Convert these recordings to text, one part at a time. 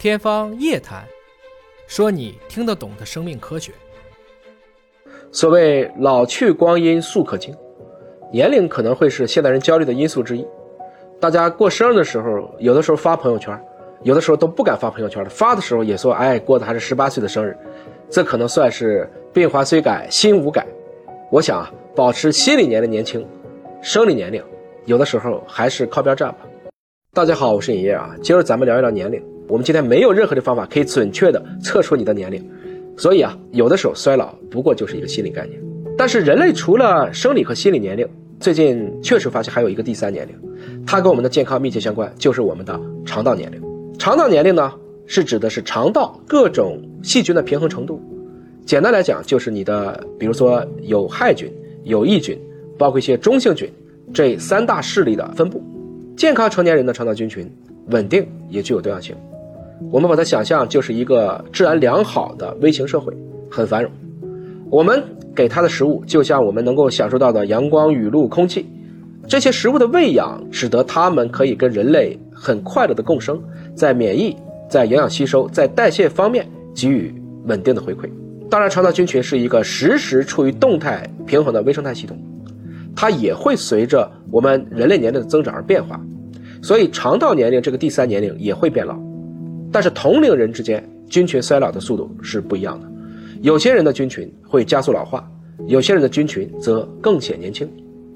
天方夜谭，说你听得懂的生命科学。所谓老去光阴速可惊，年龄可能会是现代人焦虑的因素之一。大家过生日的时候，有的时候发朋友圈，有的时候都不敢发朋友圈了。发的时候也说：“哎，过的还是十八岁的生日。”这可能算是鬓华虽改，心无改。我想啊，保持心理年龄年轻，生理年龄有的时候还是靠边站吧。大家好，我是尹烨啊，今儿咱们聊一聊年龄。我们今天没有任何的方法可以准确的测出你的年龄，所以啊，有的时候衰老不过就是一个心理概念。但是人类除了生理和心理年龄，最近确实发现还有一个第三年龄，它跟我们的健康密切相关，就是我们的肠道年龄。肠道年龄呢，是指的是肠道各种细菌的平衡程度。简单来讲，就是你的，比如说有害菌、有益菌，包括一些中性菌，这三大势力的分布。健康成年人的肠道菌群稳定，也具有多样性。我们把它想象就是一个治安良好的微型社会，很繁荣。我们给它的食物就像我们能够享受到的阳光、雨露、空气，这些食物的喂养使得它们可以跟人类很快乐的共生，在免疫、在营养吸收、在代谢方面给予稳定的回馈。当然，肠道菌群是一个时时处于动态平衡的微生态系统，它也会随着我们人类年龄的增长而变化，所以肠道年龄这个第三年龄也会变老。但是同龄人之间菌群衰老的速度是不一样的，有些人的菌群会加速老化，有些人的菌群则更显年轻。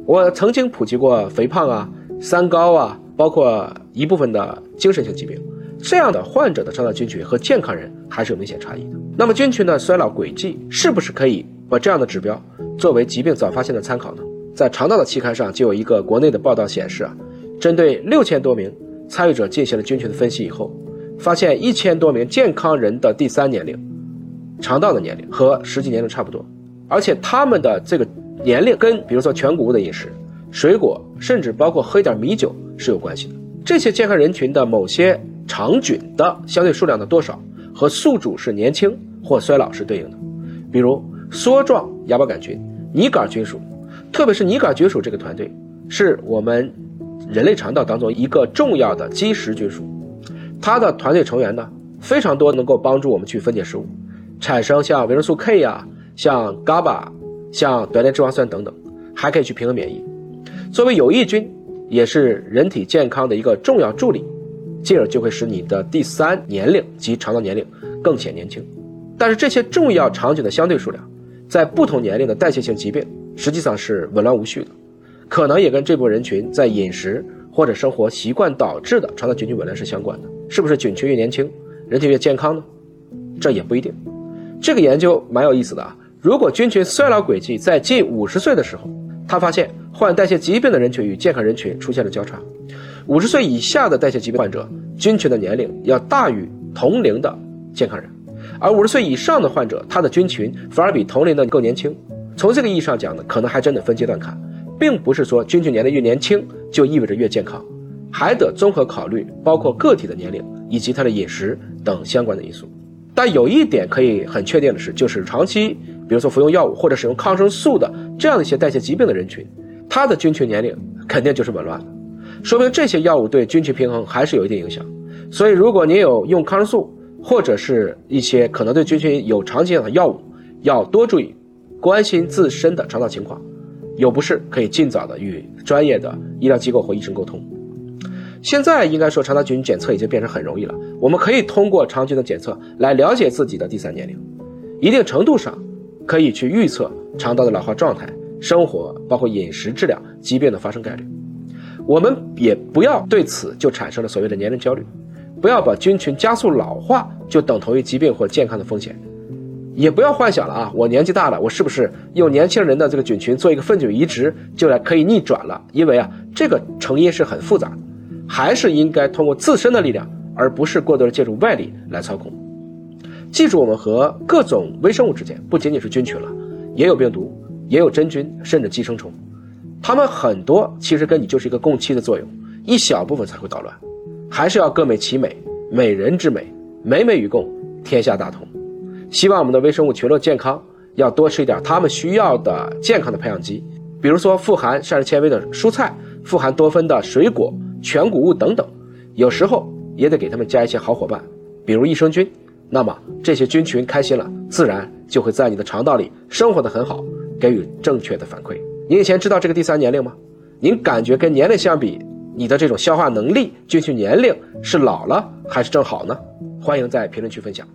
我曾经普及过肥胖啊、三高啊，包括一部分的精神性疾病，这样的患者的肠道菌群和健康人还是有明显差异的。那么菌群的衰老轨迹是不是可以把这样的指标作为疾病早发现的参考呢？在肠道的期刊上就有一个国内的报道显示啊，针对六千多名参与者进行了菌群的分析以后。发现一千多名健康人的第三年龄，肠道的年龄和实际年龄差不多，而且他们的这个年龄跟比如说全谷物的饮食、水果，甚至包括喝一点米酒是有关系的。这些健康人群的某些肠菌的相对数量的多少和宿主是年轻或衰老是对应的，比如梭状芽孢杆菌、拟杆菌属，特别是拟杆菌属这个团队是我们人类肠道当中一个重要的基石菌属。它的团队成员呢，非常多，能够帮助我们去分解食物，产生像维生素 K 呀、像 GABA、像短链脂肪酸等等，还可以去平衡免疫。作为有益菌，也是人体健康的一个重要助力，进而就会使你的第三年龄及肠道年龄更显年轻。但是这些重要肠菌的相对数量，在不同年龄的代谢性疾病实际上是紊乱无序的，可能也跟这部分人群在饮食或者生活习惯导致的肠道菌群紊乱是相关的。是不是菌群越年轻，人体越健康呢？这也不一定。这个研究蛮有意思的啊。如果菌群衰老轨迹在近五十岁的时候，他发现患代谢疾病的人群与健康人群出现了交叉。五十岁以下的代谢疾病患者，菌群的年龄要大于同龄的健康人，而五十岁以上的患者，他的菌群反而比同龄的更年轻。从这个意义上讲呢，可能还真的分阶段看，并不是说菌群年龄越年轻就意味着越健康。还得综合考虑包括个体的年龄以及他的饮食等相关的因素，但有一点可以很确定的是，就是长期比如说服用药物或者使用抗生素的这样一些代谢疾病的人群，他的菌群年龄肯定就是紊乱的，说明这些药物对菌群平衡还是有一定影响。所以，如果您有用抗生素或者是一些可能对菌群有长期影响的药物，要多注意，关心自身的肠道情况，有不适可以尽早的与专业的医疗机构或医生沟通。现在应该说肠道菌群检测已经变成很容易了，我们可以通过肠菌的检测来了解自己的第三年龄，一定程度上可以去预测肠道的老化状态、生活包括饮食质量、疾病的发生概率。我们也不要对此就产生了所谓的年龄焦虑，不要把菌群加速老化就等同于疾病或健康的风险，也不要幻想了啊，我年纪大了，我是不是用年轻人的这个菌群做一个粪菌移植就来可以逆转了？因为啊，这个成因是很复杂的。还是应该通过自身的力量，而不是过多的借助外力来操控。记住，我们和各种微生物之间不仅仅是菌群了，也有病毒，也有真菌，甚至寄生虫。它们很多其实跟你就是一个共栖的作用，一小部分才会捣乱。还是要各美其美，美人之美，美美与共，天下大同。希望我们的微生物群落健康，要多吃一点他们需要的健康的培养基，比如说富含膳食纤维的蔬菜，富含多酚的水果。全谷物等等，有时候也得给他们加一些好伙伴，比如益生菌，那么这些菌群开心了，自然就会在你的肠道里生活的很好，给予正确的反馈。您以前知道这个第三年龄吗？您感觉跟年龄相比，你的这种消化能力、菌群年龄是老了还是正好呢？欢迎在评论区分享。